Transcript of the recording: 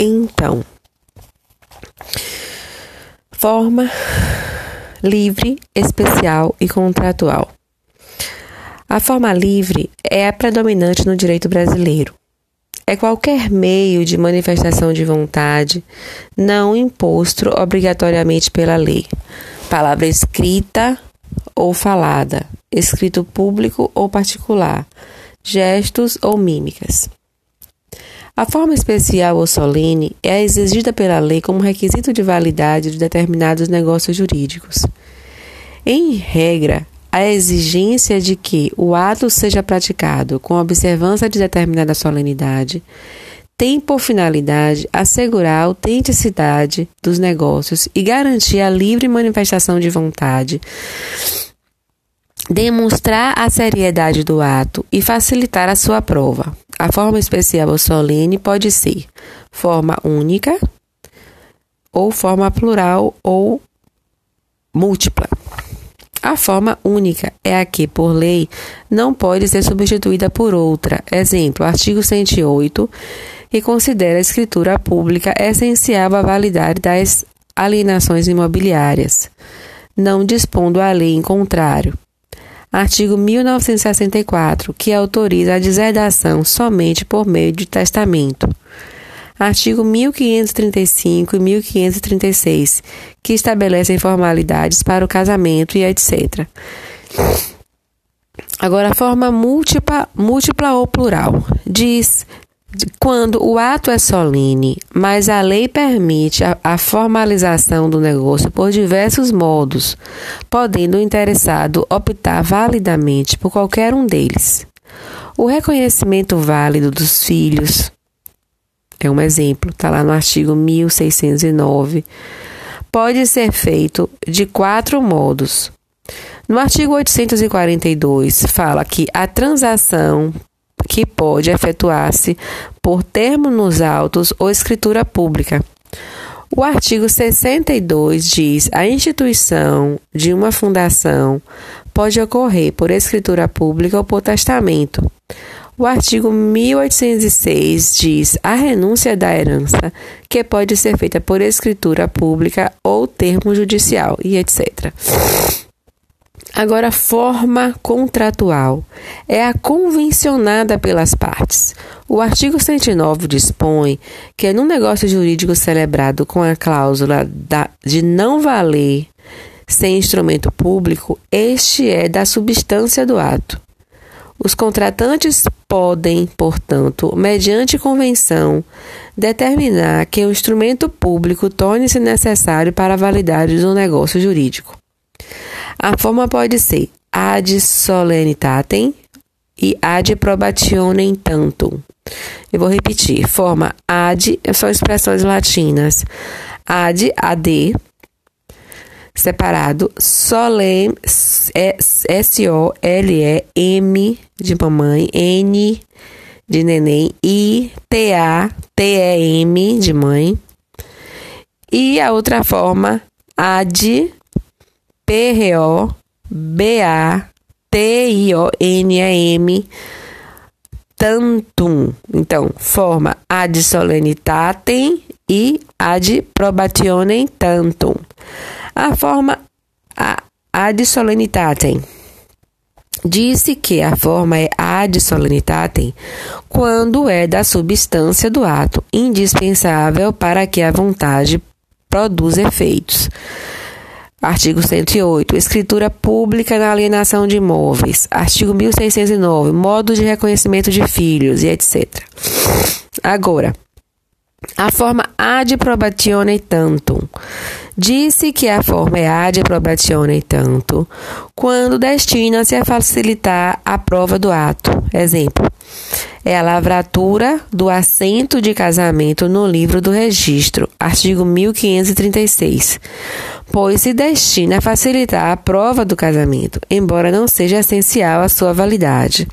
Então, forma livre, especial e contratual. A forma livre é a predominante no direito brasileiro. É qualquer meio de manifestação de vontade não imposto obrigatoriamente pela lei. Palavra escrita ou falada, escrito público ou particular, gestos ou mímicas. A forma especial ou solene é exigida pela lei como requisito de validade de determinados negócios jurídicos. Em regra, a exigência de que o ato seja praticado com observância de determinada solenidade tem por finalidade assegurar a autenticidade dos negócios e garantir a livre manifestação de vontade, demonstrar a seriedade do ato e facilitar a sua prova. A forma especial ou solene pode ser forma única ou forma plural ou múltipla. A forma única é a que, por lei, não pode ser substituída por outra. Exemplo, artigo 108, que considera a escritura pública essencial à validade das alienações imobiliárias, não dispondo a lei em contrário. Artigo 1964, que autoriza a deserdação somente por meio de testamento artigo 1535 e 1536, que estabelecem formalidades para o casamento e etc. Agora, a forma múltipla, múltipla ou plural diz quando o ato é solene, mas a lei permite a, a, formalização do negócio por diversos modos, podendo o interessado optar validamente por qualquer um deles. O reconhecimento válido dos filhos, é um exemplo, está lá no artigo 1609. Pode ser feito de quatro modos. No artigo 842, fala que a transação que pode efetuar-se por termo nos autos ou escritura pública. O artigo 62 diz: a instituição de uma fundação pode ocorrer por escritura pública ou por testamento. O artigo 1806 diz a renúncia da herança, que pode ser feita por escritura pública ou termo judicial, e etc. Agora, forma contratual é a convencionada pelas partes. O artigo 109 dispõe que, num negócio jurídico celebrado com a cláusula de não valer sem instrumento público, este é da substância do ato. Os contratantes podem, portanto, mediante convenção, determinar que o instrumento público torne-se necessário para a validade do negócio jurídico. A forma pode ser ad solenitatem e ad probationem tantum. Eu vou repetir. Forma ad são expressões latinas. Ad, ad, separado, solem, S-O-L-E-M de mamãe, N de neném, I, T-A, T-E-M de mãe. E a outra forma, AD, P-R-O, B-A, T-I-O-N-E-M, tantum. Então, forma ad solenitatem e ad probationem tantum. A forma ad solenitatem. Disse que a forma é ad solenitatem quando é da substância do ato, indispensável para que a vontade produza efeitos. Artigo 108. Escritura pública na alienação de imóveis. Artigo 1609. Modo de reconhecimento de filhos e etc. Agora, a forma ad probatione tantum. Disse que a forma é ad probatione tanto quando destina-se a facilitar a prova do ato. Exemplo: é a lavratura do assento de casamento no livro do registro, artigo 1536, pois se destina a facilitar a prova do casamento, embora não seja essencial a sua validade.